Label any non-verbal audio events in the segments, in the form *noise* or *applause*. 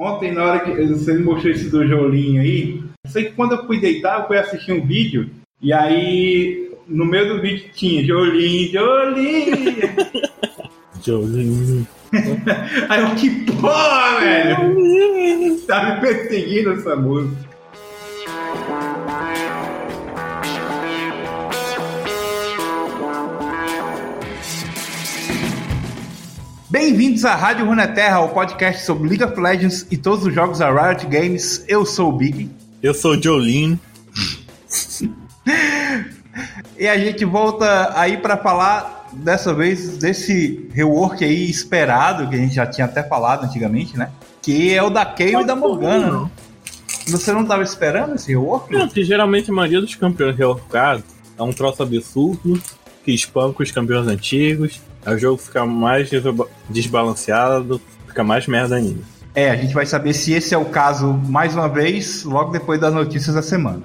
Ontem, na hora que você me mostrou esse do Jolinho aí, eu sei que quando eu fui deitar, eu fui assistir um vídeo, e aí no meio do vídeo tinha Jolinho, Jolinho. *laughs* Jolinho. *laughs* aí eu, que porra, velho! Tá me perseguindo essa música. Bem-vindos à Rádio Runeterra, o podcast sobre League of Legends e todos os jogos da Riot Games. Eu sou o Big. Eu sou o Jolene. e a gente volta aí para falar dessa vez desse rework aí esperado, que a gente já tinha até falado antigamente, né? Que é o da Kayle e da Morgana. Não. Você não estava esperando esse rework? Não, que geralmente a maioria dos campeões reworkados é um troço absurdo que espanca os campeões antigos o jogo fica mais desbalanceado, fica mais merda ainda. É, a gente vai saber se esse é o caso mais uma vez, logo depois das notícias da semana.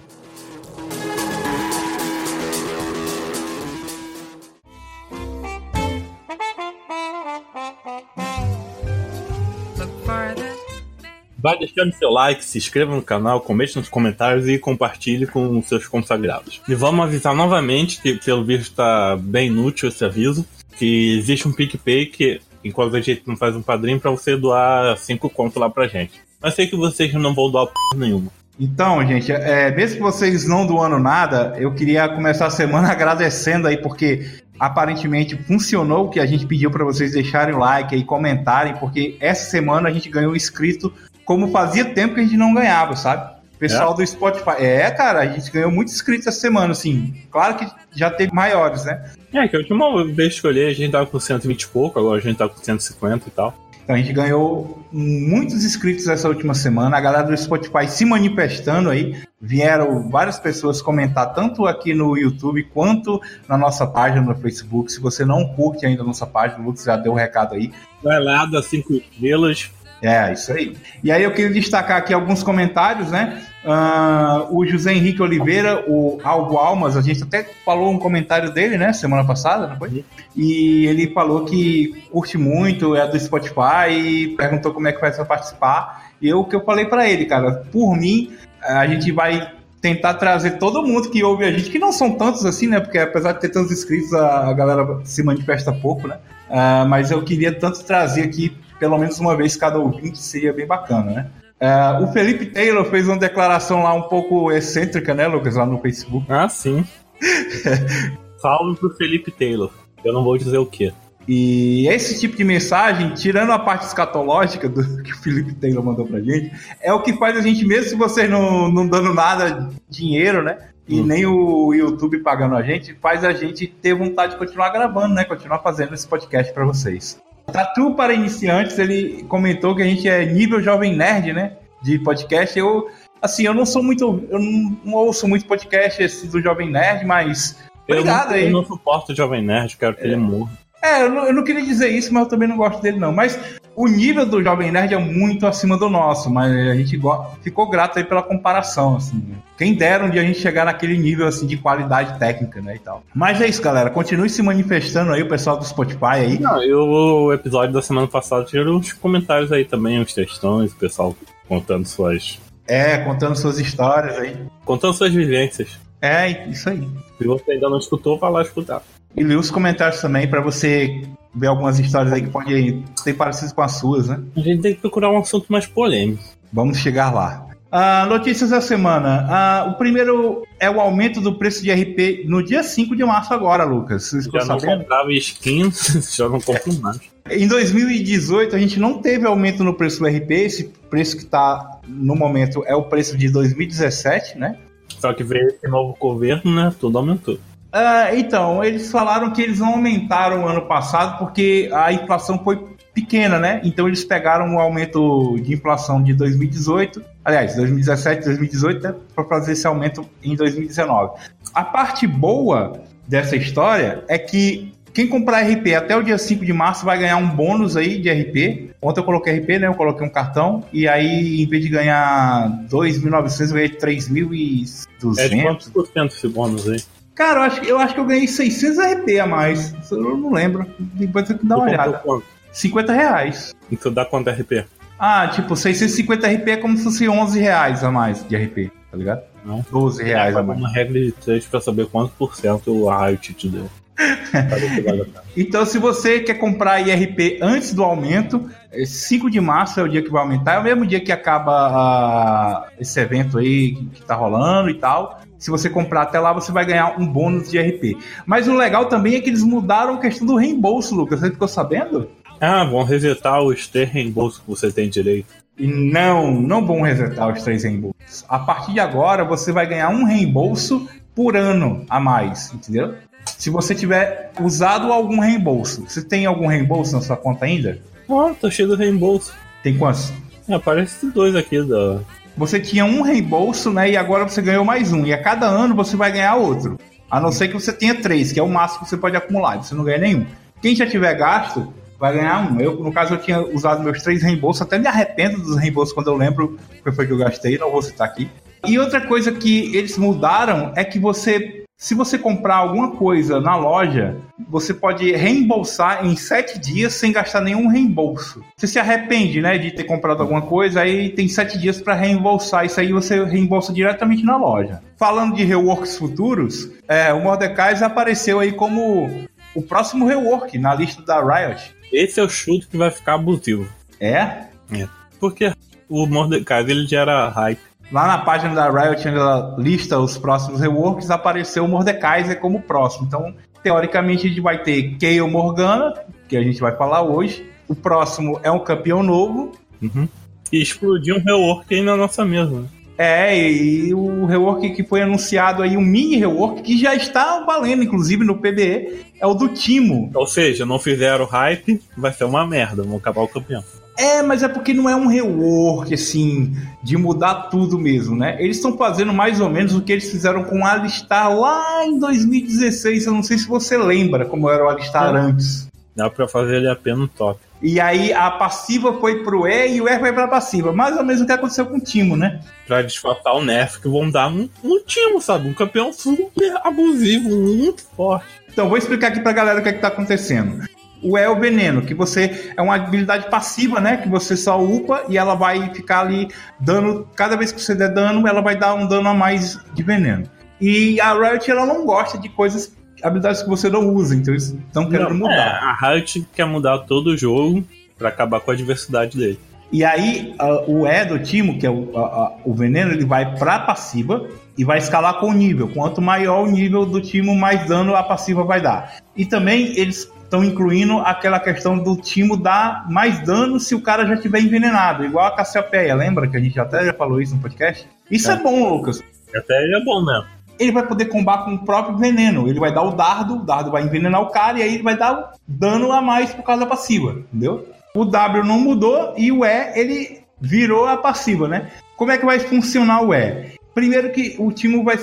Vai deixando seu like, se inscreva no canal, comente nos comentários e compartilhe com seus consagrados. E vamos avisar novamente que, pelo visto, está bem inútil esse aviso que existe um PicPay que, enquanto a gente não faz um padrinho, para você doar 5 contos lá pra gente. Mas sei que vocês não vão doar p nenhuma. Então, gente, é, mesmo que vocês não doando nada, eu queria começar a semana *laughs* agradecendo aí, porque aparentemente funcionou o que a gente pediu para vocês deixarem o like e comentarem, porque essa semana a gente ganhou um inscrito como fazia tempo que a gente não ganhava, sabe? Pessoal é? do Spotify. É, cara, a gente ganhou muitos inscritos essa semana, assim. Claro que já teve maiores, né? É, que a última vez que escolher a gente tava com 120 e pouco, agora a gente tá com 150 e tal. Então a gente ganhou muitos inscritos essa última semana. A galera do Spotify se manifestando aí. Vieram várias pessoas comentar, tanto aqui no YouTube quanto na nossa página no Facebook. Se você não curte ainda a nossa página, o Lucas já deu o um recado aí. Vai lá, dá cinco estrelas, é, isso aí. E aí eu queria destacar aqui alguns comentários, né? Uh, o José Henrique Oliveira, o Algo Almas, a gente até falou um comentário dele, né? Semana passada, não foi? E ele falou que curte muito, é do Spotify e perguntou como é que faz para participar. E eu, o que eu falei para ele, cara, por mim, a gente vai tentar trazer todo mundo que ouve a gente, que não são tantos assim, né? Porque apesar de ter tantos inscritos, a, a galera se manifesta pouco, né? Uh, mas eu queria tanto trazer aqui pelo menos uma vez cada ouvinte, seria bem bacana, né? Uh, o Felipe Taylor fez uma declaração lá um pouco excêntrica, né, Lucas, lá no Facebook. Ah, sim. *laughs* Salve pro Felipe Taylor. Eu não vou dizer o quê. E esse tipo de mensagem, tirando a parte escatológica do *laughs* que o Felipe Taylor mandou pra gente, é o que faz a gente, mesmo se vocês não, não dando nada dinheiro, né? E hum. nem o YouTube pagando a gente, faz a gente ter vontade de continuar gravando, né? Continuar fazendo esse podcast para vocês. Tatu para iniciantes, ele comentou que a gente é nível jovem nerd, né? De podcast. Eu, assim, eu não sou muito. Eu não, não ouço muito podcast esse do Jovem Nerd, mas. Obrigado eu não, aí. Eu não suporto o Jovem Nerd, quero que é. ele morra. É, eu não, eu não, queria dizer isso, mas eu também não gosto dele, não. Mas o nível do Jovem Nerd é muito acima do nosso, mas a gente ficou grato aí pela comparação, assim. Quem dera um dia a gente chegar naquele nível, assim, de qualidade técnica, né, e tal. Mas é isso, galera. Continue se manifestando aí, o pessoal do Spotify aí. Não, eu, o episódio da semana passada tiveram uns comentários aí também, uns textões, o pessoal contando suas... É, contando suas histórias aí. Contando suas vivências. É, isso aí. Se você ainda não escutou, vá lá escutar. E lê os comentários também para você ver algumas histórias aí que podem ser parecidas com as suas, né? A gente tem que procurar um assunto mais polêmico. Vamos chegar lá. Uh, notícias da semana. Uh, o primeiro é o aumento do preço de RP no dia 5 de março agora, Lucas. Vocês já não sabendo? comprava skins, *laughs* já não compro mais. Em 2018, a gente não teve aumento no preço do RP. Esse preço que está no momento é o preço de 2017, né? Só que veio esse novo governo, né? Tudo aumentou. Uh, então, eles falaram que eles não aumentaram ano passado porque a inflação foi pequena, né? Então eles pegaram o aumento de inflação de 2018, aliás, 2017, 2018, né? para fazer esse aumento em 2019. A parte boa dessa história é que quem comprar RP até o dia 5 de março vai ganhar um bônus aí de RP. Ontem eu coloquei RP, né? Eu coloquei um cartão. E aí, em vez de ganhar 2.900, eu ganhei 3.200. É de quantos por cento esse bônus aí? Cara, eu acho, eu acho que eu ganhei 600 RP a mais. Eu não lembro. Depois eu que dar uma olhada. Quanto? 50 reais. Então dá quanto RP? Ah, tipo, 650 RP é como se fosse 11 reais a mais de RP, tá ligado? Não. 12 reais é, a mais. uma regra de 3 pra saber quanto por cento a Riot te deu. *laughs* então, se você quer comprar IRP antes do aumento, 5 de março é o dia que vai aumentar, é o mesmo dia que acaba uh, esse evento aí que tá rolando e tal. Se você comprar até lá, você vai ganhar um bônus de RP. Mas o legal também é que eles mudaram a questão do reembolso, Lucas. Você ficou sabendo? Ah, vão resetar os três reembolsos que você tem direito. E não, não vão resetar os três reembolsos. A partir de agora, você vai ganhar um reembolso por ano a mais, entendeu? Se você tiver usado algum reembolso. Você tem algum reembolso na sua conta ainda? Ah, tô cheio de reembolso. Tem quantos? É, aparece dois aqui da. Você tinha um reembolso, né? E agora você ganhou mais um. E a cada ano você vai ganhar outro. A não ser que você tenha três, que é o máximo que você pode acumular. Você não ganha nenhum. Quem já tiver gasto, vai ganhar um. Eu, no caso, eu tinha usado meus três reembolsos, até me arrependo dos reembolsos quando eu lembro que foi que eu gastei, não vou citar aqui. E outra coisa que eles mudaram é que você, se você comprar alguma coisa na loja, você pode reembolsar em sete dias sem gastar nenhum reembolso. Você se arrepende, né, de ter comprado alguma coisa, aí tem sete dias para reembolsar. Isso aí você reembolsa diretamente na loja. Falando de reworks futuros, é, o Mordecai apareceu aí como o próximo rework na lista da Riot. Esse é o chute que vai ficar abusivo. É? É. Porque o Mordecai ele gera hype. Lá na página da Riot, onde ela lista os próximos reworks, apareceu o Mordekaiser como próximo. Então, teoricamente, a gente vai ter Kayle Morgana, que a gente vai falar hoje. O próximo é um campeão novo. Uhum. E explodiu um rework aí na nossa mesa. Né? É, e o rework que foi anunciado aí, um mini rework que já está valendo, inclusive no PBE, é o do Timo. Ou seja, não fizeram hype, vai ser uma merda, vão acabar o campeão. É, mas é porque não é um rework, assim, de mudar tudo mesmo, né? Eles estão fazendo mais ou menos o que eles fizeram com o Alistar lá em 2016. Eu não sei se você lembra como era o Alistar é. antes. Dá pra fazer ele apenas top. E aí a passiva foi pro E e o E foi pra passiva. Mais ou menos o que aconteceu com o Timo, né? Pra disfarçar o nerf que vão dar no, no Timo, sabe? Um campeão super abusivo, muito forte. Então, vou explicar aqui pra galera o que, é que tá acontecendo. O E é o veneno, que você é uma habilidade passiva, né? Que você só upa e ela vai ficar ali dando. Cada vez que você der dano, ela vai dar um dano a mais de veneno. E a Riot ela não gosta de coisas habilidades que você não usa, então eles estão querendo não, mudar. É, a Riot quer mudar todo o jogo para acabar com a diversidade dele. E aí, o E do Timo, que é o, uh, o veneno, ele vai pra passiva e vai escalar com o nível. Quanto maior o nível do Timo, mais dano a passiva vai dar. E também eles estão incluindo aquela questão do Timo dar mais dano se o cara já estiver envenenado, igual a Cassiopeia. Lembra que a gente até já falou isso no podcast? Isso é, é bom, Lucas. Até é bom mesmo ele vai poder combater com o próprio veneno. Ele vai dar o dardo, o dardo vai envenenar o cara e aí ele vai dar dano a mais por causa da passiva, entendeu? O W não mudou e o E ele virou a passiva, né? Como é que vai funcionar o E? Primeiro que o Timo vai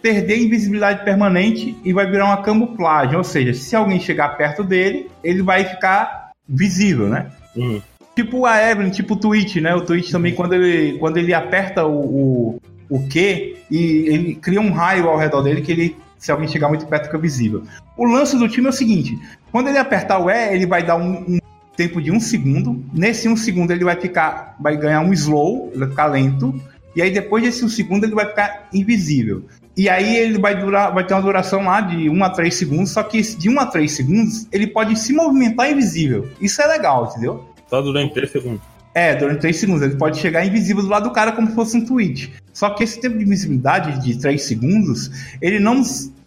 perder invisibilidade permanente e vai virar uma camuflagem, ou seja, se alguém chegar perto dele, ele vai ficar visível, né? Uhum. Tipo a Evelyn, tipo o Twitch, né? O Twitch também, quando ele, quando ele aperta o, o o Q e ele cria um raio ao redor dele que ele, se alguém chegar muito perto, fica visível. O lance do time é o seguinte: quando ele apertar o E, ele vai dar um, um tempo de um segundo. Nesse um segundo ele vai ficar, vai ganhar um slow, ele vai ficar lento. E aí depois desse um segundo ele vai ficar invisível. E aí ele vai durar, vai ter uma duração lá de 1 a 3 segundos, só que de 1 a 3 segundos ele pode se movimentar invisível. Isso é legal, entendeu? Só durante 3 segundos. É, durante 3 segundos. Ele pode chegar invisível do lado do cara como se fosse um tweet. Só que esse tempo de invisibilidade de 3 segundos, ele não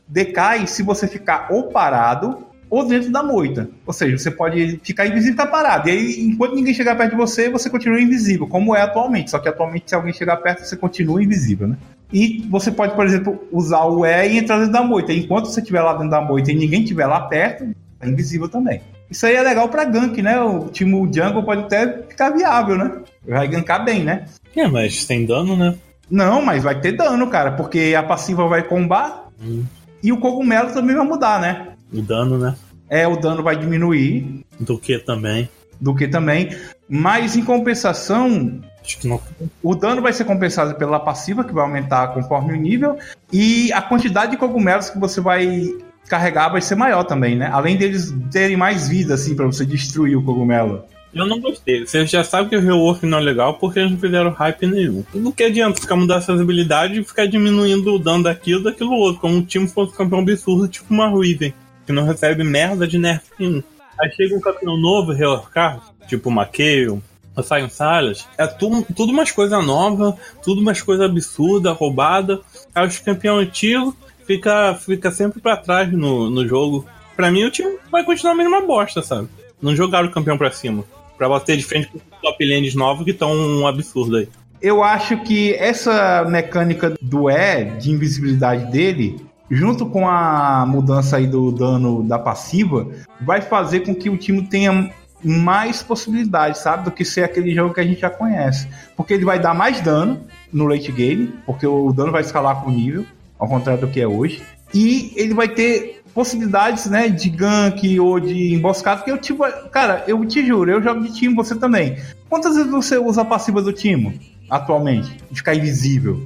decai se você ficar ou parado ou dentro da moita. Ou seja, você pode ficar invisível e ficar parado. E aí, enquanto ninguém chegar perto de você, você continua invisível, como é atualmente. Só que atualmente, se alguém chegar perto, você continua invisível, né? E você pode, por exemplo, usar o E e entrar dentro da moita. Enquanto você estiver lá dentro da moita e ninguém estiver lá perto, é invisível também. Isso aí é legal pra gank, né? O time Jungle pode até ficar viável, né? Vai gankar bem, né? É, mas tem dano, né? Não, mas vai ter dano, cara, porque a passiva vai combar hum. e o cogumelo também vai mudar, né? O dano, né? É, o dano vai diminuir. Do que também. Do que também. Mas em compensação, Acho que não. O dano vai ser compensado pela passiva, que vai aumentar conforme o nível, e a quantidade de cogumelos que você vai carregar vai ser maior também, né? Além deles terem mais vida, assim, para você destruir o cogumelo. Eu não gostei. Você já sabe que o rework não é legal porque eles não fizeram hype nenhum. No que adianta ficar mudando essas habilidades e ficar diminuindo o dano daquilo daquilo outro, como um time fosse campeão absurdo, tipo uma Ruiven, que não recebe merda de nerf nenhum. Aí chega um campeão novo, reworkado, tipo uma Kayle, sai um Silas, é tudo, tudo umas coisas novas, tudo umas coisas absurdas, roubada. Aí os campeão antigo fica, fica sempre pra trás no, no jogo. Pra mim, o time vai continuar a mesma bosta, sabe? Não jogaram o campeão pra cima para bater de frente com top lanes novos que estão um absurdo aí. Eu acho que essa mecânica do E, de invisibilidade dele, junto com a mudança aí do dano da passiva, vai fazer com que o time tenha mais possibilidades, sabe? Do que ser aquele jogo que a gente já conhece. Porque ele vai dar mais dano no late game, porque o dano vai escalar com o nível, ao contrário do que é hoje. E ele vai ter possibilidades, né, de gank ou de emboscada, porque eu tipo, cara, eu te juro, eu jogo de time, você também. Quantas vezes você usa a passiva do time atualmente? De ficar invisível?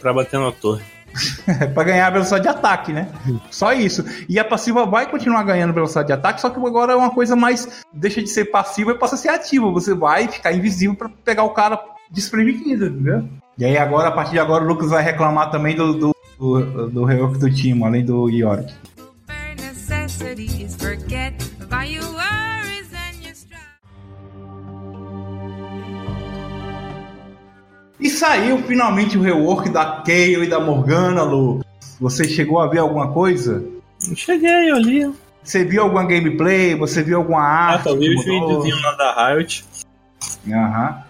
Pra bater na torre. *laughs* pra ganhar a velocidade de ataque, né? Só isso. E a passiva vai continuar ganhando velocidade de ataque, só que agora é uma coisa mais. Deixa de ser passiva e passa a ser ativa. Você vai ficar invisível para pegar o cara desprevenido, entendeu? E aí agora, a partir de agora, o Lucas vai reclamar também do, do, do, do rework do time, além do York. E saiu finalmente o rework da Kayle e da Morgana, Lu. Você chegou a ver alguma coisa? Cheguei ali. Você viu alguma gameplay? Você viu alguma ah, arte? Ah, eu vi os videozinhos lá da Riot. Aham.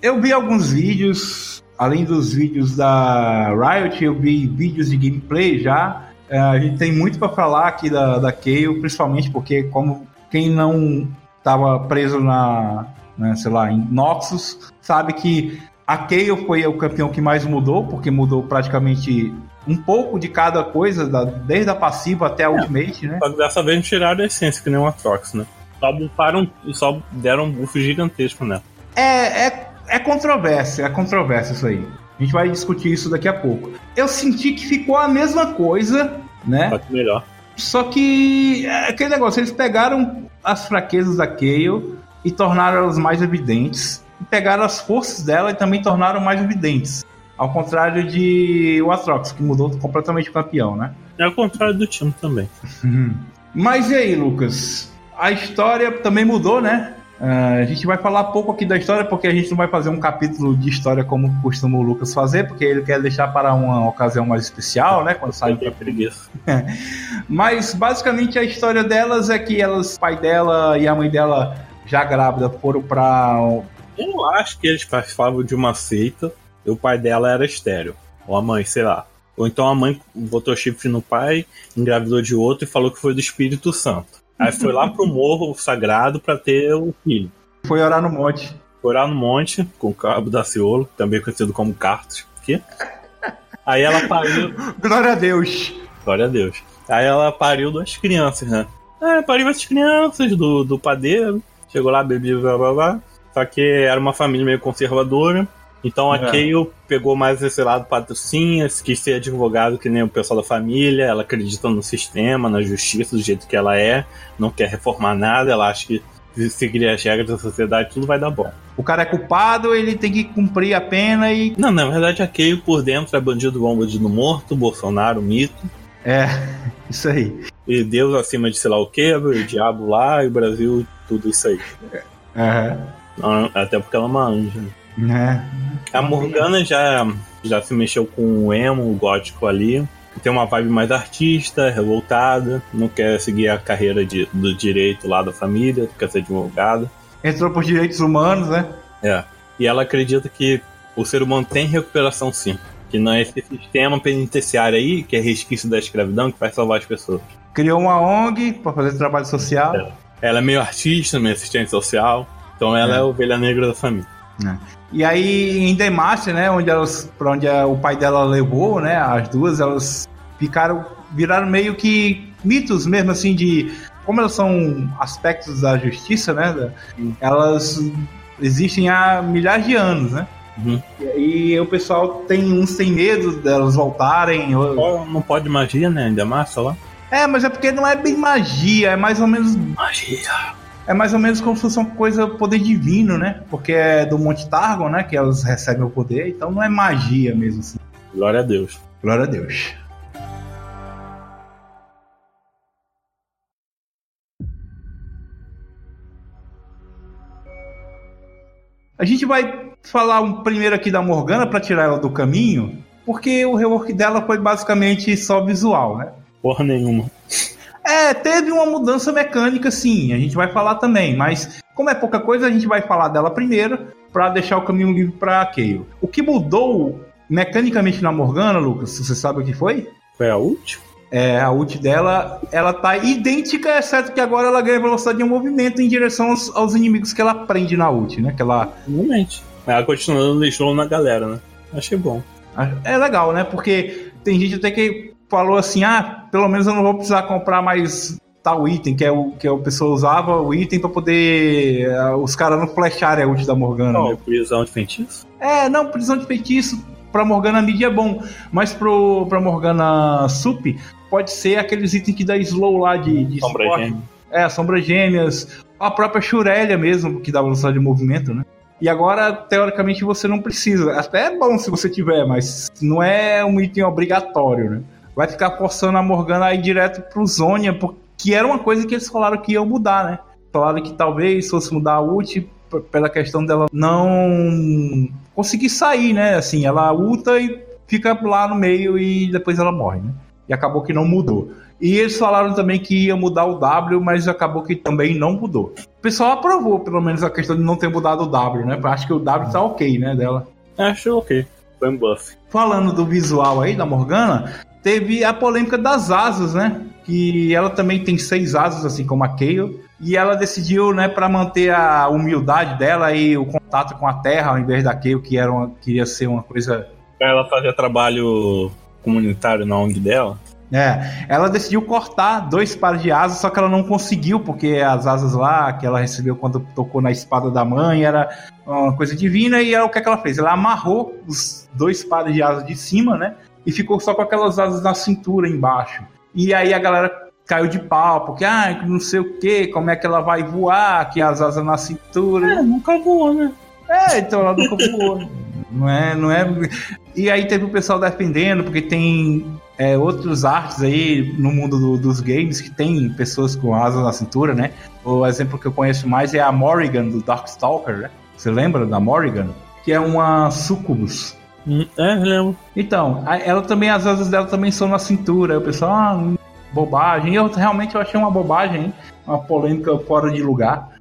Eu vi alguns vídeos, além dos vídeos da Riot, eu vi vídeos de gameplay já. É, a gente tem muito para falar aqui da, da principalmente porque como quem não estava preso na, né, sei lá, em Noxus, sabe que a Kayle foi o campeão que mais mudou, porque mudou praticamente um pouco de cada coisa, da, desde a passiva até a é, Ultimate, né? Só que dessa vez não tiraram a essência, que nem o Atrox, né? Só bufaram, só deram um buff gigantesco, né? É, é, é controvérsia, é controvérsia isso aí. A gente vai discutir isso daqui a pouco. Eu senti que ficou a mesma coisa, né? Só que melhor. Só que é aquele negócio, eles pegaram as fraquezas da Kayle e tornaram elas mais evidentes. E pegaram as forças dela e também tornaram mais evidentes. Ao contrário de o Atrox, que mudou completamente o campeão, né? É ao contrário do time também. Mas e aí, Lucas? A história também mudou, né? Uh, a gente vai falar pouco aqui da história, porque a gente não vai fazer um capítulo de história como costuma o Lucas fazer, porque ele quer deixar para uma ocasião mais especial, né? Quando sai para preguiça. *laughs* Mas basicamente a história delas é que elas, o pai dela e a mãe dela, já grávida, foram para. Eu acho que eles participavam de uma seita e o pai dela era estéreo. Ou a mãe, sei lá. Ou então a mãe botou chifre no pai, engravidou de outro e falou que foi do Espírito Santo. Aí foi lá pro morro sagrado para ter o filho. Foi orar no monte. Foi orar no monte, com o cabo da Ciolo, também conhecido como Cartos. Aqui. Aí ela pariu. Glória a Deus! Glória a Deus. Aí ela pariu duas crianças, né? É, pariu as crianças do, do padeiro. Chegou lá, bebeu, blá blá blá. Só que era uma família meio conservadora. Então a é. Kayle pegou mais esse lado patrocínio, quis ser advogado que nem o pessoal da família, ela acredita no sistema, na justiça, do jeito que ela é, não quer reformar nada, ela acha que se seguir as regras da sociedade, tudo vai dar bom. O cara é culpado, ele tem que cumprir a pena e. Não, na verdade a Kayle por dentro é bandido bom, bandido morto, Bolsonaro, mito. É, *laughs* isso aí. E Deus acima de sei lá o que, o diabo lá, e o Brasil, tudo isso aí. Uhum. Até porque ela é uma anja. Né? A Morgana já, já se mexeu com o emo, o gótico ali. Tem uma vibe mais artista, revoltada, não quer seguir a carreira de, do direito lá da família, quer ser advogada. Entrou por direitos humanos, né? É. E ela acredita que o ser humano tem recuperação sim. Que não é esse sistema penitenciário aí, que é resquício da escravidão, que vai salvar as pessoas. Criou uma ONG para fazer trabalho social. É. Ela é meio artista, meio assistente social. Então ela é, é a ovelha negra da família. É. E aí em Demacia, né, onde elas, para onde a, o pai dela levou, né, as duas, elas ficaram viraram meio que mitos mesmo assim de como elas são aspectos da justiça, né? Elas existem há milhares de anos, né? Uhum. E, e, o pessoal tem uns tem medo delas voltarem. Não pode magia, né? Ainda massa lá. É, mas é porque não é bem magia, é mais ou menos. Magia. É mais ou menos como se fosse uma coisa poder divino, né? Porque é do Monte Targon, né? Que elas recebem o poder, então não é magia mesmo assim. Glória a Deus. Glória a Deus. A gente vai falar um primeiro aqui da Morgana para tirar ela do caminho, porque o rework dela foi basicamente só visual, né? Porra nenhuma. É, teve uma mudança mecânica, sim. A gente vai falar também, mas como é pouca coisa, a gente vai falar dela primeiro para deixar o caminho livre para Kayle. O que mudou mecanicamente na Morgana, Lucas, você sabe o que foi? Foi a ult? É, a ult dela, ela tá idêntica, exceto que agora ela ganha velocidade de movimento em direção aos, aos inimigos que ela prende na ult, né? Que ela... Realmente. Ela continua dando slow na galera, né? Achei bom. É legal, né? Porque tem gente até que falou assim: ah, pelo menos eu não vou precisar comprar mais tal item, que é o que a pessoa usava o item para poder uh, os caras não flecharem a ult da Morgana. Oh, né? prisão de feitiço? É, não, prisão de feitiço pra Morgana mid é bom, mas pro, pra Morgana sup pode ser aqueles itens que dá slow lá de, de sombra gêmea. É, sombra gêmeas, a própria Shurelia mesmo, que dá velocidade de movimento, né? E agora, teoricamente, você não precisa. Até é bom se você tiver, mas não é um item obrigatório, né? Vai ficar forçando a Morgana aí direto pro Zonia, que era uma coisa que eles falaram que iam mudar, né? Falaram que talvez fosse mudar a ult pela questão dela não conseguir sair, né? Assim, ela ulta e fica lá no meio e depois ela morre, né? E acabou que não mudou. E eles falaram também que ia mudar o W, mas acabou que também não mudou. O pessoal aprovou, pelo menos, a questão de não ter mudado o W, né? Acho que o W tá ok, né, dela. Acho ok. Foi um buff. Falando do visual aí da Morgana, teve a polêmica das asas, né? Que ela também tem seis asas, assim como a Kayle. E ela decidiu, né, para manter a humildade dela e o contato com a Terra, ao invés da Kayle, que era uma, queria ser uma coisa. Ela fazia trabalho comunitário na ONG dela. É, ela decidiu cortar dois pares de asas, só que ela não conseguiu, porque as asas lá que ela recebeu quando tocou na espada da mãe era uma coisa divina, e o que, é que ela fez? Ela amarrou os dois pares de asas de cima, né? E ficou só com aquelas asas na cintura embaixo. E aí a galera caiu de pau, porque, ah, não sei o que, como é que ela vai voar, que as asas na cintura. É, nunca voou, né? É, então ela nunca voou. não é, não é. E aí teve o pessoal defendendo, porque tem é, outros artes aí no mundo do, dos games que tem pessoas com asas na cintura, né? O exemplo que eu conheço mais é a Morrigan do Darkstalker, né? Você lembra da Morrigan? Que é uma sucubus. Hum, é, lembro. Então, ela também, as asas dela também são na cintura. O pessoal, ah, bobagem. Eu realmente eu achei uma bobagem, hein? uma polêmica fora de lugar.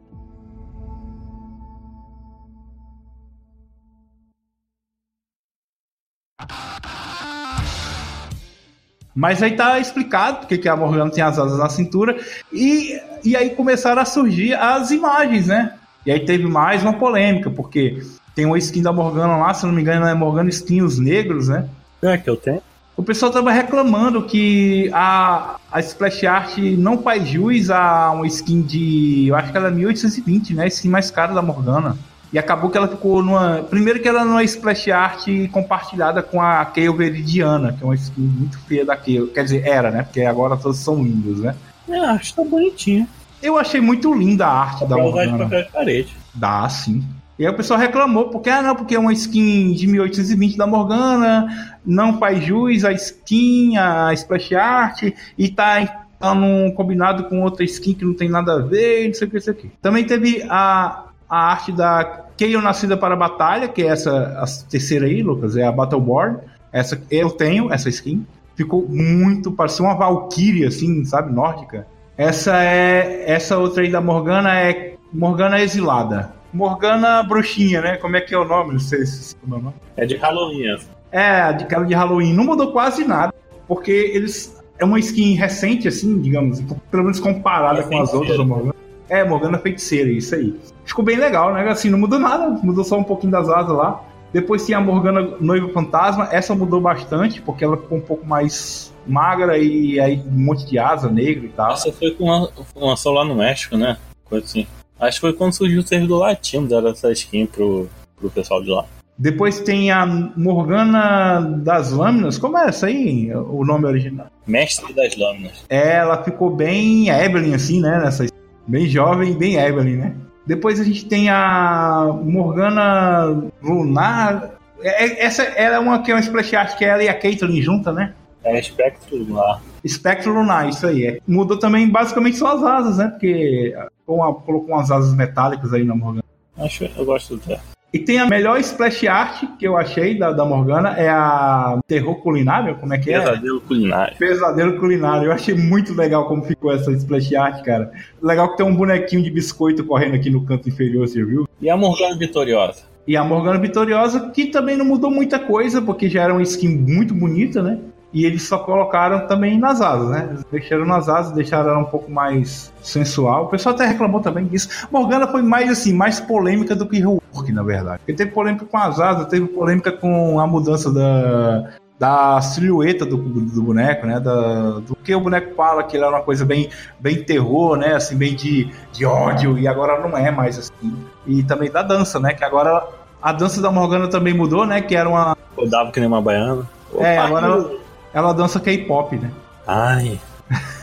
Mas aí tá explicado porque que a Morgana tem as asas na cintura. E, e aí começaram a surgir as imagens, né? E aí teve mais uma polêmica, porque tem uma skin da Morgana lá, se não me engano, é Morgana Skin os Negros, né? É que eu tenho. O pessoal tava reclamando que a, a Splash Art não faz jus a uma skin de. Eu acho que ela é 1820, né? A skin mais cara da Morgana. E acabou que ela ficou numa. Primeiro que ela numa splash art compartilhada com a Kayle Veridiana, que é uma skin muito feia da Kayle. Quer dizer, era, né? Porque agora todos são lindos, né? É, a arte tá bonitinha. Eu achei muito linda a arte da Morgana. De parede. Dá, sim. E aí o pessoal reclamou, porque, ah, não, porque é uma skin de 1820 da Morgana, não faz jus a skin, a splash art, e tá tá num combinado com outra skin que não tem nada a ver, não sei o que, isso aqui. Também teve a, a arte da Kayle Nascida para a Batalha, que é essa a terceira aí, Lucas, é a Battleborn. Essa eu tenho, essa skin. Ficou muito, parecia uma Valkyrie, assim, sabe, nórdica. Essa é. Essa outra aí da Morgana é Morgana Exilada. Morgana Bruxinha, né? Como é que é o nome? Não sei se é o nome. É de Halloween. É, de cara de Halloween. Não mudou quase nada, porque eles. É uma skin recente, assim, digamos, pelo menos comparada é com as outras da Morgana. É, Morgana Feiticeira, isso aí. Ficou bem legal, né? Assim, não mudou nada, mudou só um pouquinho das asas lá. Depois tinha a Morgana Noiva Fantasma, essa mudou bastante, porque ela ficou um pouco mais magra e aí um monte de asa negra e tal. Essa foi com uma, uma só lá no México, né? Coisa assim. Acho que foi quando surgiu o servidor latino, deram essa skin pro, pro pessoal de lá. Depois tem a Morgana das Lâminas. Como é essa aí? O nome original? Mestre das Lâminas. É, ela ficou bem Evelyn, assim, né? Nessa Bem jovem, bem Evelyn, né? Depois a gente tem a Morgana Lunar. É, é, essa é uma que é uma splash art que ela e a Caitlyn junta, né? É Espectro Lunar. Espectro Lunar, isso aí. É. Mudou também basicamente só as asas, né? Porque colocou umas asas metálicas aí na Morgana. Acho, eu gosto do E tem a melhor splash art que eu achei da, da Morgana, é a Terror Culinário, como é que é? Pesadelo Culinário. Pesadelo Culinário. Eu achei muito legal como ficou essa splash art, cara. Legal que tem um bonequinho de biscoito correndo aqui no canto inferior, você viu? E a Morgana Vitoriosa? E a Morgana Vitoriosa, que também não mudou muita coisa, porque já era uma skin muito bonita, né? E eles só colocaram também nas asas, né? deixaram nas asas, deixaram ela um pouco mais sensual. O pessoal até reclamou também disso. Morgana foi mais assim, mais polêmica do que Rework, na verdade. Porque teve polêmica com as asas, teve polêmica com a mudança da, da silhueta do, do, boneco, né? Da, do que o boneco fala, que ele era uma coisa bem, bem terror, né? Assim, bem de, de ódio, e agora não é mais assim. E também da dança, né? Que agora a dança da Morgana também mudou, né? Que era uma. Rodava que nem uma baiana. É, agora ela dança K-pop, né? Ai.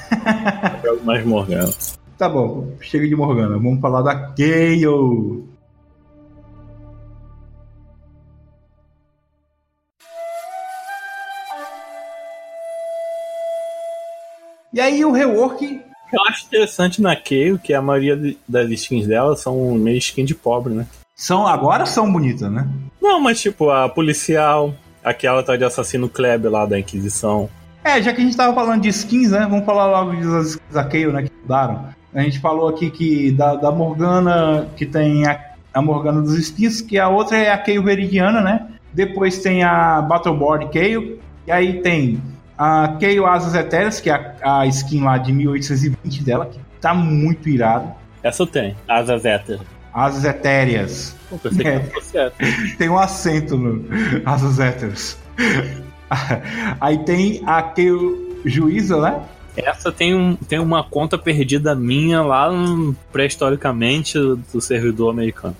*laughs* Mais Morgana. Tá bom, chega de Morgana. Vamos falar da Kayle. E aí o rework. Eu acho interessante na Kayle que a maioria das skins dela são meio skin de pobre, né? São, agora são bonitas, né? Não, mas tipo, a policial, aquela tá de assassino Kleber lá da Inquisição. É, já que a gente tava falando de skins, né? Vamos falar logo das skins da Kayle, né? Que mudaram. A gente falou aqui que da, da Morgana, que tem a, a Morgana dos skins, que a outra é a Kayle Veridiana, né? Depois tem a Battleboard Kayle. E aí tem a Kayle Asas Etéreas, que é a, a skin lá de 1820 dela, que tá muito irado. Essa eu tenho, Asas Etéreas. Asas Etéreas. Pensei é. que fosse *laughs* Tem um acento no Asas Etéreas. *laughs* Aí tem a que Juíza, né? Essa tem, um, tem uma conta perdida minha lá pré-historicamente do servidor americano.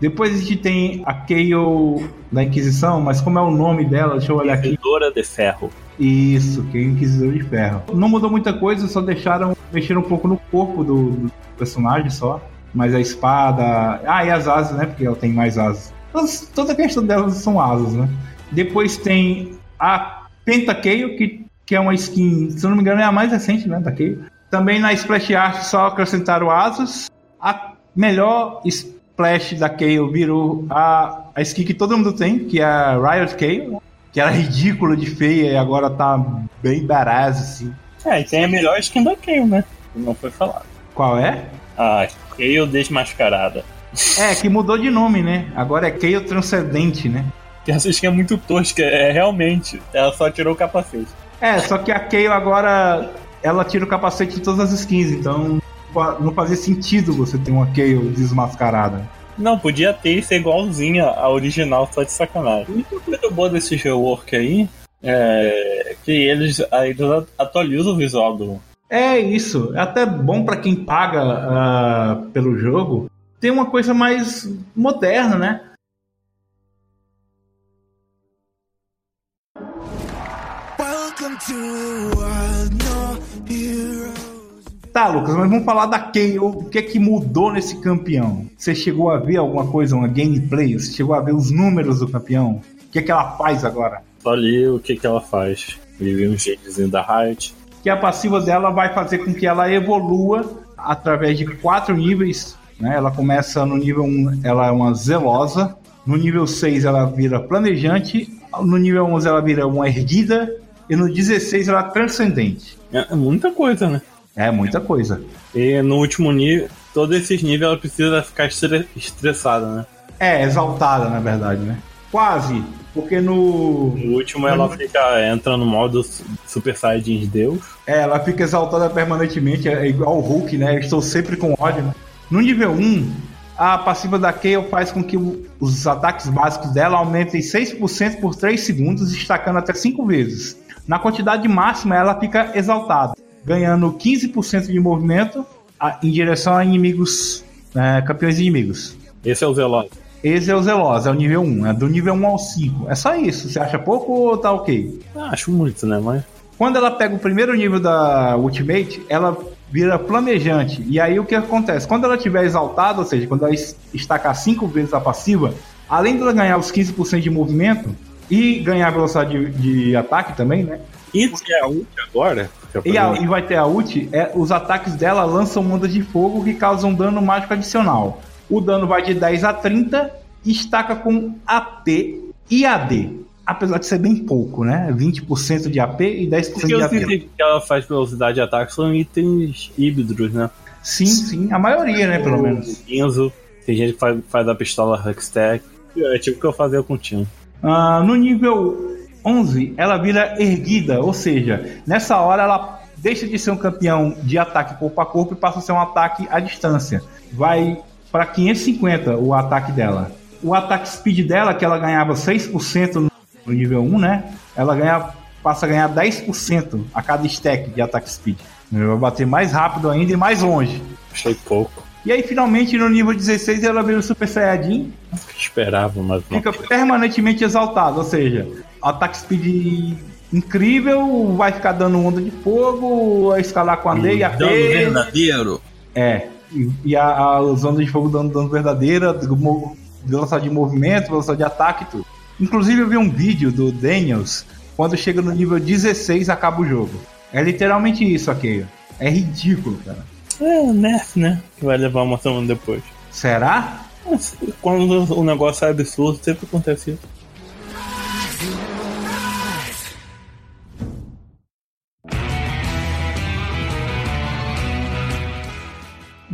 Depois a gente tem a Kayle da Inquisição, mas como é o nome dela? Deixa eu olhar aqui. Inquisidora de Ferro. Isso, que é Inquisidora de Ferro. Não mudou muita coisa, só deixaram mexer um pouco no corpo do, do personagem só. Mas a espada. Ah, e as asas, né? Porque ela tem mais asas. Toda a questão delas são asas, né? Depois tem a Pentakeio, que, que é uma skin, se não me engano, é a mais recente, né, da Keio. Também na Splash Art só acrescentaram asas. A melhor Splash da Keio virou a, a skin que todo mundo tem, que é a Riot Keio, que era ridícula de feia e agora tá bem badass, assim. É, e tem a melhor skin da Keio, né? Não foi falado. Qual é? Ah, Keio Desmascarada. É, que mudou de nome, né? Agora é Keio Transcendente, né? Que essa skin é muito tosca, é realmente. Ela só tirou o capacete. É, só que a Kayle agora ela tira o capacete de todas as skins, então não fazia sentido você ter uma Kayle desmascarada. Não, podia ter e ser igualzinha a original, só de sacanagem. Única coisa boa desse rework aí é que eles, eles atualizam o visual do. É isso, é até bom para quem paga uh, pelo jogo. Tem uma coisa mais moderna, né? Tá, Lucas, mas vamos falar da Kay. O que é que mudou nesse campeão? Você chegou a ver alguma coisa, uma gameplay? Você chegou a ver os números do campeão? O que é que ela faz agora? Só ali o que, que ela faz. Vi um jeitozinho da Riot. Que a passiva dela vai fazer com que ela evolua através de quatro níveis. Né? Ela começa no nível 1, ela é uma zelosa. No nível 6 ela vira planejante. No nível 11 ela vira uma erguida e no 16 ela é transcendente. É muita coisa, né? É muita coisa. E no último nível, todos esses níveis ela precisa ficar estressada, né? É, exaltada, na verdade, né? Quase. Porque no. No último ela fica. entra no modo Super Saiyajin de Deus. É, ela fica exaltada permanentemente, é igual o Hulk, né? Eu estou sempre com ódio, né? No nível 1, a passiva da Kayle faz com que os ataques básicos dela aumentem 6% por 3 segundos, destacando até 5 vezes. Na quantidade máxima, ela fica exaltada, ganhando 15% de movimento em direção a inimigos, é, campeões inimigos. Esse é o Veloz. Esse é o Zeloz, é o nível 1, é do nível 1 ao 5. É só isso. Você acha pouco ou tá ok? Ah, acho muito, né, mas. Quando ela pega o primeiro nível da Ultimate, ela vira flamejante. E aí o que acontece? Quando ela estiver exaltada, ou seja, quando ela estacar cinco vezes a passiva, além dela ganhar os 15% de movimento e ganhar velocidade de, de ataque também, né? E é a ult agora? E, a, e, vai ter a ult, é, os ataques dela lançam ondas de fogo que causam dano mágico adicional. O dano vai de 10 a 30 e estaca com AP e AD. Apesar de ser bem pouco, né? 20% de AP e 10% Porque de AP. que ela faz velocidade de ataque são itens híbridos, né? Sim, sim. A maioria, né? Pelo menos. Enzo, tem gente que faz, faz a pistola Huckstack. É tipo o que eu fazia com o Tino. Uh, no nível 11, ela vira erguida, ou seja, nessa hora ela deixa de ser um campeão de ataque corpo a corpo e passa a ser um ataque à distância. Vai para 550 o ataque dela. O ataque speed dela, que ela ganhava 6% no nível 1, né? Ela ganha, passa a ganhar 10% a cada stack de ataque speed. Vai bater mais rápido ainda e mais longe. Achei pouco. E aí, finalmente, no nível 16, ela vira o Super Saiyajin. Esperava, mas não. Fica permanentemente exaltado, ou seja, ataque speed incrível, vai ficar dando onda de fogo, vai escalar com a lei, a Dano verdadeiro. É. E, e a, a, os ondas de fogo dando dano verdadeira, velocidade de movimento, velocidade de ataque e tudo. Inclusive, eu vi um vídeo do Daniels, quando chega no nível 16, acaba o jogo. É literalmente isso aqui. É ridículo, cara. É o Nerf, né? Que vai levar uma semana depois. Será? Quando o negócio é absurdo, sempre acontece isso.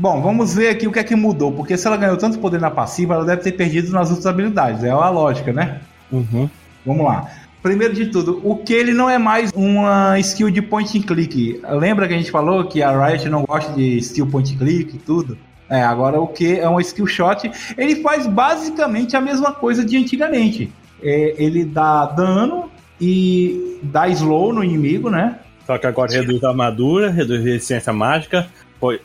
Bom, vamos ver aqui o que é que mudou, porque se ela ganhou tanto poder na passiva, ela deve ter perdido nas outras habilidades. É a lógica, né? Uhum. Vamos lá. Primeiro de tudo, o que ele não é mais uma skill de point and click. Lembra que a gente falou que a Riot não gosta de skill point and click e tudo? É, agora o que é um skill shot, ele faz basicamente a mesma coisa de antigamente. É, ele dá dano e dá slow no inimigo, né? Só que agora reduz a armadura, reduz resistência mágica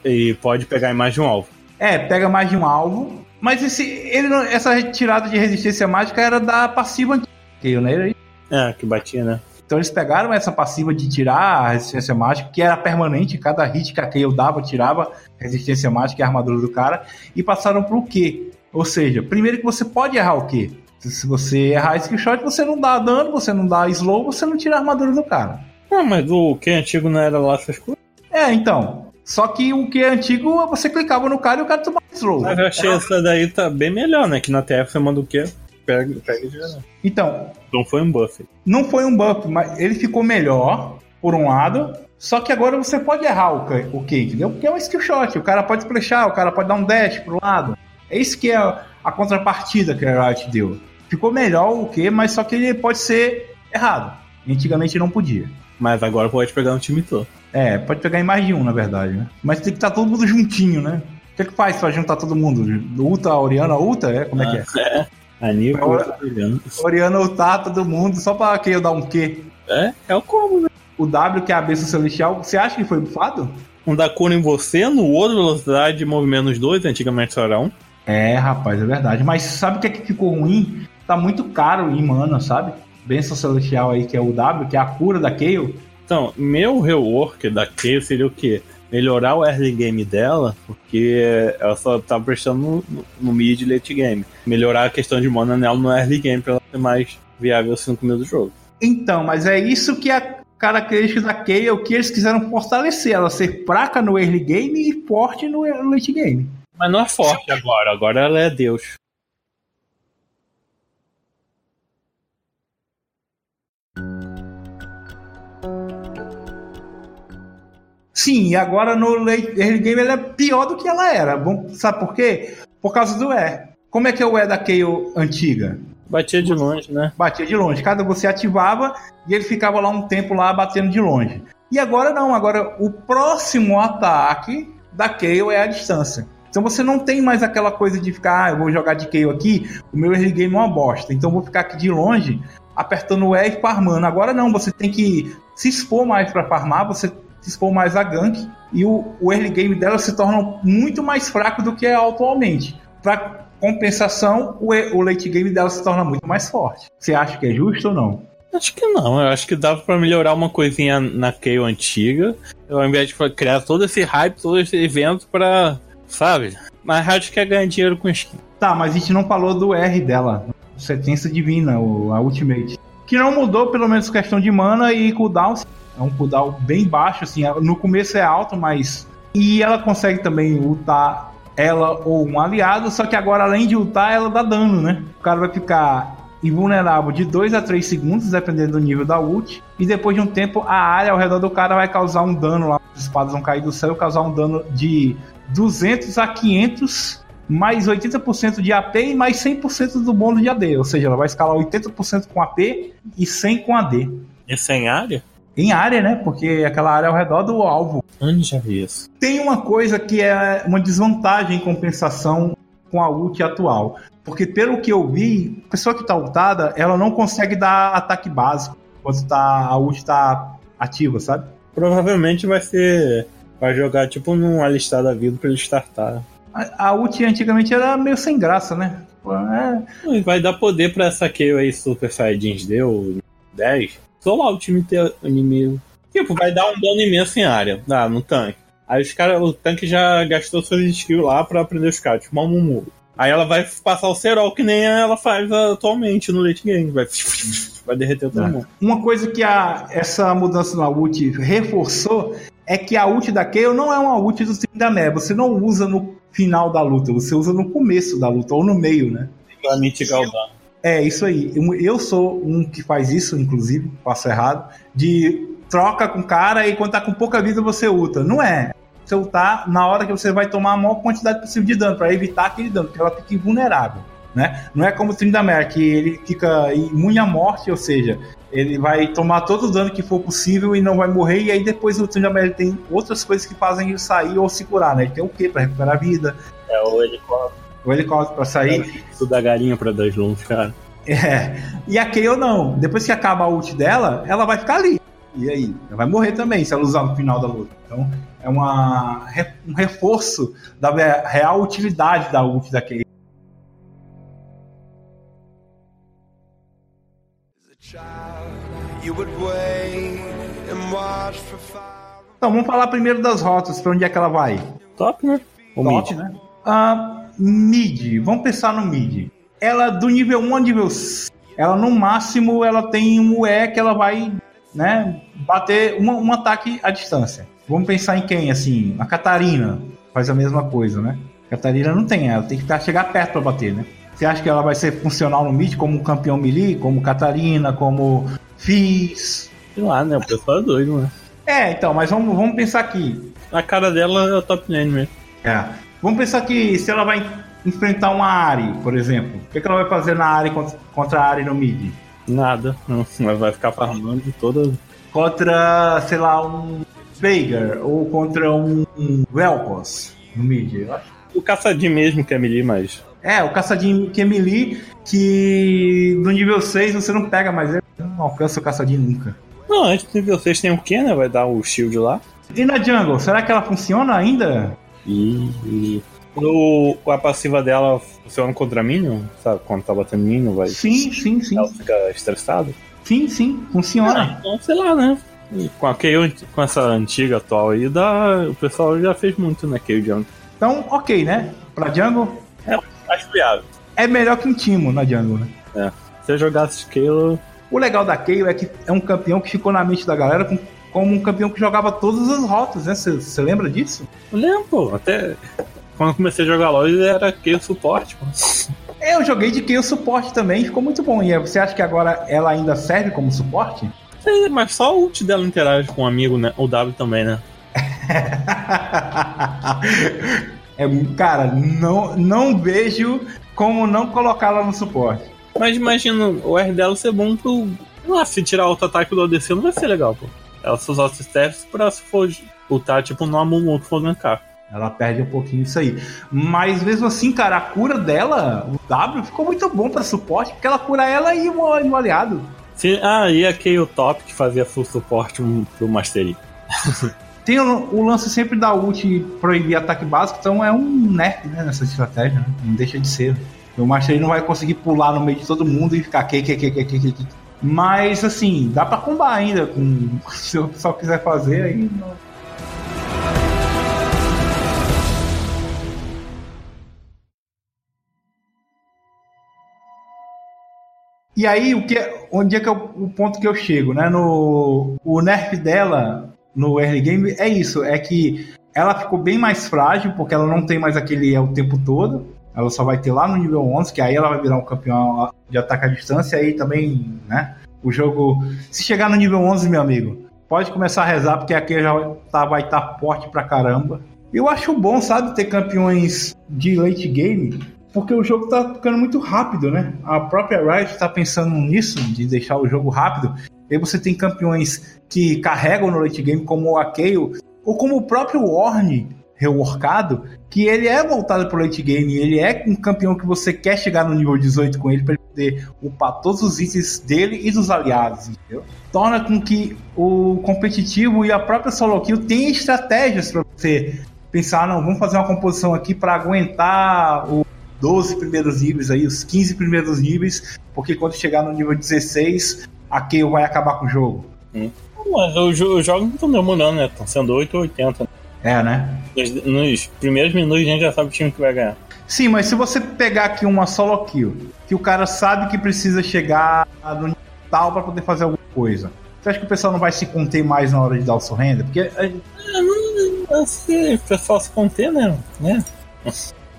e pode pegar mais de um alvo. É, pega mais de um alvo. Mas esse, ele essa retirada de resistência mágica era da passiva antiga, né? É, que batia, né? Então eles pegaram essa passiva de tirar a resistência mágica, que era permanente, cada hit que a Kayle dava, tirava resistência mágica e a armadura do cara, e passaram pro Q. Ou seja, primeiro que você pode errar o Q. Se você errar skill shot, você não dá dano, você não dá slow, você não tira a armadura do cara. Ah, mas o Q antigo não era lá essas coisas? É, então. Só que o Q antigo, você clicava no cara e o cara tomava slow. Mas eu achei é. essa daí tá bem melhor, né? Que na TF você manda o Q pega, pega geral. Então. Não foi um buff. Não foi um buff, mas ele ficou melhor, por um lado. Só que agora você pode errar o, o Q, entendeu? Porque é um skill shot. O cara pode splashar, o cara pode dar um dash pro lado. É isso que é a contrapartida que a Riot deu. Ficou melhor o Q, mas só que ele pode ser errado. Antigamente não podia. Mas agora pode pegar um time todo. É, pode pegar em mais de um, na verdade, né? Mas tem que estar tá todo mundo juntinho, né? O que, é que faz pra juntar todo mundo? Ulta, Oriana, Ulta? É? Como é que é? é. A Nico, Oriana. Oriana ultar todo mundo só pra que eu dar um Q. É, é o como, né? O W, que é a besta celestial, você acha que foi bufado? Um da cura em você, no outro velocidade de movimento nos dois, antigamente só era um. É, rapaz, é verdade. Mas sabe o que é que ficou ruim? Tá muito caro em mana, sabe? Benção celestial aí, que é o W, que é a cura da Kayle. Então, meu rework da Kayle seria o quê? melhorar o early game dela, porque ela só tá prestando no, no, no mid e late game. Melhorar a questão de mana nela no early game pra ela ser mais viável assim no começo do jogo. Então, mas é isso que é a característica da Kay, é o que eles quiseram fortalecer, ela ser fraca no early game e forte no late game. Mas não é forte agora, agora ela é Deus. Sim, e agora no early game ela é pior do que ela era. Bom, sabe por quê? Por causa do E. Como é que é o E da Kayle antiga? Batia de longe, né? Batia de longe. Cada você ativava e ele ficava lá um tempo lá batendo de longe. E agora não, agora o próximo ataque da Kayle é a distância. Então você não tem mais aquela coisa de ficar, ah, eu vou jogar de Kayle aqui, o meu early game é uma bosta. Então vou ficar aqui de longe apertando o E e farmando. Agora não, você tem que se expor mais para farmar, você se expor mais a gank e o, o early game dela se torna muito mais fraco do que é atualmente. Para compensação, o, o late game dela se torna muito mais forte. Você acha que é justo ou não? Acho que não, eu acho que dava pra melhorar uma coisinha na Kayle antiga, ao invés de criar todo esse hype, todo esse evento pra, sabe? Mas a quer ganhar dinheiro com skin. Tá, mas a gente não falou do R dela, Sentença Divina, a Ultimate. Que não mudou, pelo menos questão de mana e cooldown. É um cooldown bem baixo, assim. No começo é alto, mas. E ela consegue também ultar ela ou um aliado, só que agora além de ultar, ela dá dano, né? O cara vai ficar invulnerável de 2 a 3 segundos, dependendo do nível da ult. E depois de um tempo, a área ao redor do cara vai causar um dano lá. As espadas vão cair do céu causar um dano de 200 a 500, mais 80% de AP e mais 100% do bônus de AD. Ou seja, ela vai escalar 80% com AP e 100 com AD. E sem área? Em área, né? Porque aquela área é ao redor do alvo. Onde já vi isso? Tem uma coisa que é uma desvantagem em compensação com a ult atual. Porque pelo que eu vi, a pessoa que está ultada, ela não consegue dar ataque básico quando tá, a ult está ativa, sabe? Provavelmente vai ser. Vai jogar tipo num alistar da vida pra ele startar. A, a ult antigamente era meio sem graça, né? É... Vai dar poder pra essa kill aí Super Saiyajins deu 10. Solar o time ter inimigo. Tipo, vai dar um dano imenso em área. Ah, no tanque. Aí os caras, o tanque já gastou suas skills lá pra aprender os caras, tipo Mumu. Aí ela vai passar o Serol que nem ela faz atualmente no late game. Vai, *laughs* vai derreter todo é. mundo. Uma coisa que a, essa mudança na ult reforçou é que a ult da Kayle não é uma ult do Tryndamere. Você não usa no final da luta, você usa no começo da luta, ou no meio, né? Pra mitigar o dano. É, isso aí. Eu sou um que faz isso, inclusive, passo errado, de troca com o cara e quando tá com pouca vida você ulta. Não é. Você ultar na hora que você vai tomar a maior quantidade possível de dano, para evitar aquele dano, porque ela fica invulnerável. Né? Não é como o Tryndamere, que ele fica imune à morte, ou seja, ele vai tomar todo o dano que for possível e não vai morrer, e aí depois o Tryndamere tem outras coisas que fazem ele sair ou se curar, né? Ele tem o quê? Pra recuperar a vida. É o helicóptero. O helicóptero pra sair. Isso da galinha pra dar longe, cara. É. E a Kayle não. Depois que acaba a ult dela, ela vai ficar ali. E aí? Ela vai morrer também se ela usar no final da luta. Então é uma, um reforço da real utilidade da ult da Kayle. Então, vamos falar primeiro das rotas, para onde é que ela vai? Top, né? Top, né? Uh, mid, vamos pensar no mid. Ela do nível 1 ao nível 6, ela no máximo ela tem um E que ela vai, né, bater uma, um ataque à distância. Vamos pensar em quem, assim, a Catarina faz a mesma coisa, né? A Catarina não tem, ela tem que chegar perto para bater, né? Você acha que ela vai ser funcional no mid como um campeão melee, como Catarina, como Fizz? Sei lá, né? O pessoal é doido, né? É, então, mas vamos, vamos pensar aqui. A cara dela é o top lane mesmo. É. Vamos pensar que se ela vai enfrentar uma Ari, por exemplo, o que, que ela vai fazer na Ari contra, contra a Ari no mid? Nada. Não, ela vai ficar farmando de toda. Contra, sei lá, um Veigar ou contra um, um Vel'Koz no mid, eu acho. O caçadinho mesmo que é melee, mas. É, o caçadinho que é melee, que no nível 6 você não pega mais ele, não alcança o caçadinho nunca. Não, antes do nível 6 tem o que, né? Vai dar o shield lá. E na jungle, será que ela funciona ainda? E. No, a passiva dela funciona contra Minion? Sabe? Quando tá batendo Minion, vai. Sim, sim, sim. Ela fica estressada? Sim, sim, funciona. Ah, então, sei lá, né? com, a Kayle, com essa antiga atual aí, dá, o pessoal já fez muito, né? Kayle Jungle. Então, ok, né? Pra Jungle. É, acho viável. É melhor que um Timo na Jungle, né? É. Se eu jogasse Kayle. O legal da Kayle é que é um campeão que ficou na mente da galera com como um campeão que jogava todas as rotas, né? Você lembra disso? Eu lembro, até quando eu comecei a jogar LoL era Kayle suporte, pô. Eu joguei de Kayle suporte também, ficou muito bom. E você acha que agora ela ainda serve como suporte? Mas só o ult dela interage com um amigo, né? O W também, né? *laughs* é, cara, não, não vejo como não colocá-la no suporte. Mas imagina o R dela ser bom pro. Ah, se tirar auto-ataque do ADC não vai ser legal, pô ela só usa os steps pra se for lutar tipo no Amumu que for gankar. Ela perde um pouquinho isso aí. Mas mesmo assim, cara, a cura dela, o W, ficou muito bom pra suporte, porque ela cura ela e o, o aliado. Sim, ah, e aqui o top que fazia full suporte pro Mastery. *laughs* Tem o, o, lance sempre da ult proibir ataque básico, então é um nerf né, nessa estratégia, né? Não deixa de ser. O Mastery não vai conseguir pular no meio de todo mundo e ficar que, que, que, que, que, que. Mas assim, dá pra combar ainda com *laughs* se o pessoal quiser fazer aí. E aí, o que, onde é que é o, o, ponto que eu chego, né? No, o nerf dela no early game é isso, é que ela ficou bem mais frágil, porque ela não tem mais aquele é o tempo todo. Ela só vai ter lá no nível 11, que aí ela vai virar um campeão de ataque à distância. Aí também, né? O jogo. Se chegar no nível 11, meu amigo, pode começar a rezar, porque aqui já tá, vai estar tá forte pra caramba. Eu acho bom, sabe, ter campeões de late game, porque o jogo tá ficando muito rápido, né? A própria Riot tá pensando nisso, de deixar o jogo rápido. E você tem campeões que carregam no late game, como o Akail, ou como o próprio Orne, reworkado, que ele é voltado pro late game, ele é um campeão que você quer chegar no nível 18 com ele para poder upar todos os itens dele e dos aliados, entendeu? Torna com que o competitivo e a própria solo kill tenham estratégias para você pensar, não, vamos fazer uma composição aqui para aguentar os 12 primeiros níveis aí, os 15 primeiros níveis, porque quando chegar no nível 16, a Kayle vai acabar com o jogo. Hum. Mas os jogos não estão demorando, né? Estão sendo 8 ou 80. É, né? Nos, nos, primeiros minutos a gente já sabe o time que vai ganhar. Sim, mas se você pegar aqui uma solo kill, que o cara sabe que precisa chegar no tal para poder fazer alguma coisa, você acha que o pessoal não vai se conter mais na hora de dar o surrender? Porque. É, não, sei, o pessoal se conter, né? né?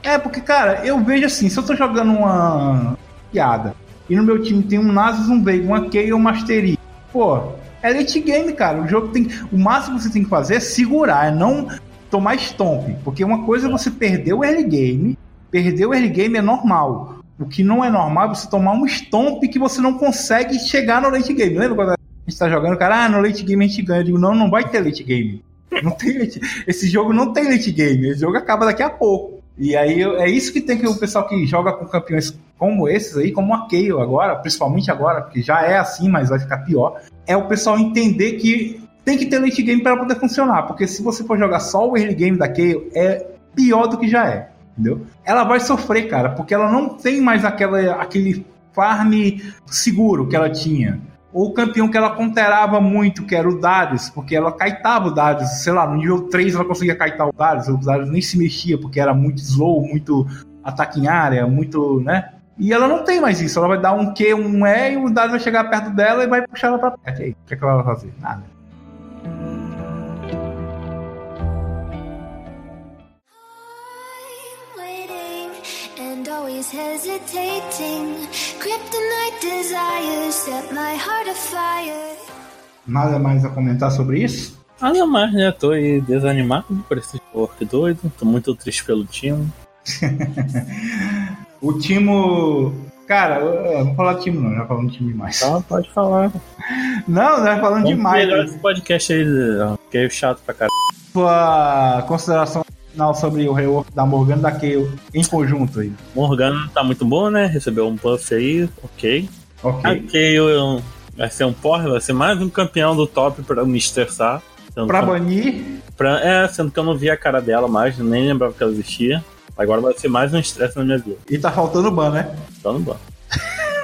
É, porque, cara, eu vejo assim, se eu tô jogando uma piada e no meu time tem um Nasus, um Veiga, uma Kay e um Mastery, pô, é late game, cara. O jogo tem. O máximo que você tem que fazer é segurar, é não tomar stomp. Porque uma coisa é você perder o early game. Perder o early game é normal. O que não é normal é você tomar um stomp que você não consegue chegar no late game. Lembra quando a gente tá jogando, cara, ah, no late game a gente ganha. Eu digo, não, não vai ter late game. Não tem late... Esse jogo não tem late game. Esse jogo acaba daqui a pouco. E aí é isso que tem que o pessoal que joga com campeões como esses aí, como a Kayle agora, principalmente agora, porque já é assim, mas vai ficar pior, é o pessoal entender que tem que ter late game para poder funcionar, porque se você for jogar só o early game da Kayle, é pior do que já é, entendeu? Ela vai sofrer, cara, porque ela não tem mais aquela, aquele farm seguro que ela tinha. Ou o campeão que ela conterava muito, que era o Darius, porque ela caitava o Darius, sei lá, no nível 3 ela conseguia caitar o Darius, o Darius nem se mexia, porque era muito slow, muito ataque em área, muito, né? E ela não tem mais isso. Ela vai dar um Q, um E, e o dado vai chegar perto dela e vai puxar ela pra perto. E aí, o que, é que ela vai fazer? Nada. always hesitating. Kryptonite desires set my heart afire. Nada mais a comentar sobre isso? Nada mais, né? Tô aí desanimado por esse work doido. Tô muito triste pelo time. *laughs* O Timo. Cara, vou falar Timo, não, já falando time demais. Tá, pode falar. Não, é falando Vamos demais. Melhor esse podcast aí, que é chato pra caralho. Sua consideração final sobre o rework da Morgana da Kayle em conjunto aí. Morgana tá muito bom, né? Recebeu um buff aí, ok. Ok. A Kayle vai ser um porra, vai ser mais um campeão do top pra me estressar. Pra banir? Pra, é, sendo que eu não vi a cara dela mais, nem lembrava que ela existia. Agora vai ser mais um estresse na minha vida. E tá faltando ban, né? Tá no ban.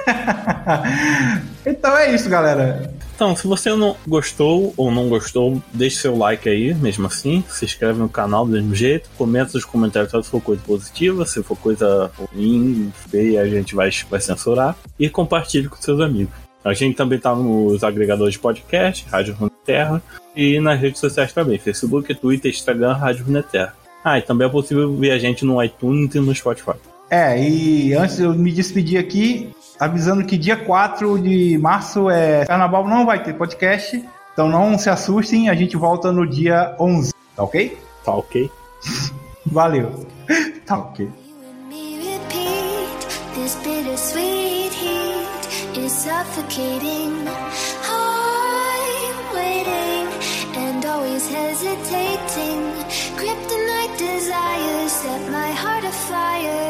*laughs* então é isso, galera. Então, se você não gostou ou não gostou, deixe seu like aí, mesmo assim. Se inscreve no canal do mesmo jeito. Comenta nos comentários se for coisa positiva. Se for coisa ruim, feia, a gente vai, vai censurar. E compartilhe com seus amigos. A gente também tá nos agregadores de podcast, Rádio Runeterra, e nas redes sociais também, Facebook, Twitter, Instagram, Rádio Runeterra. Ah, e também é possível ver a gente no iTunes e no Spotify. É, e antes de eu me despedir aqui, avisando que dia 4 de março é carnaval, não vai ter podcast. Então não se assustem, a gente volta no dia 11, tá ok? Tá ok. *laughs* Valeu. *laughs* tá ok. suffocating. Desires set my heart afire.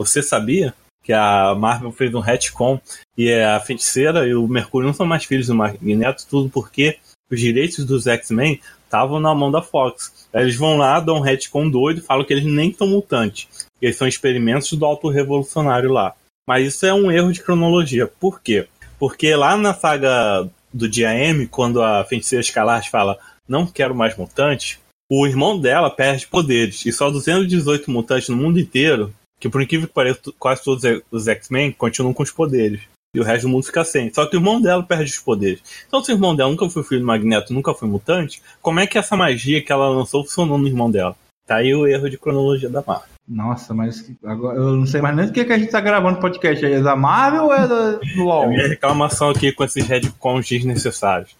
Você sabia que a Marvel fez um retcon e a Feiticeira e o Mercúrio não são mais filhos do Magneto, tudo porque os direitos dos X-Men estavam na mão da Fox. Eles vão lá, dão um retcon doido e falam que eles nem são mutantes. Eles são experimentos do auto-revolucionário lá. Mas isso é um erro de cronologia. Por quê? Porque lá na saga do dia quando a Feiticeira Escalarte fala não quero mais mutantes, o irmão dela perde poderes. E só 218 mutantes no mundo inteiro, que por incrível que pareça, quase todos os X-Men continuam com os poderes. E o resto do mundo fica sem. Só que o irmão dela perde os poderes. Então, se o irmão dela nunca foi filho do Magneto, nunca foi mutante, como é que essa magia que ela lançou funcionou no irmão dela? Tá aí o erro de cronologia da Marvel. Nossa, mas agora eu não sei mais nem do que, que a gente tá gravando podcast. É da Marvel ou é da, do LoL? É minha reclamação aqui com esses retcons desnecessários.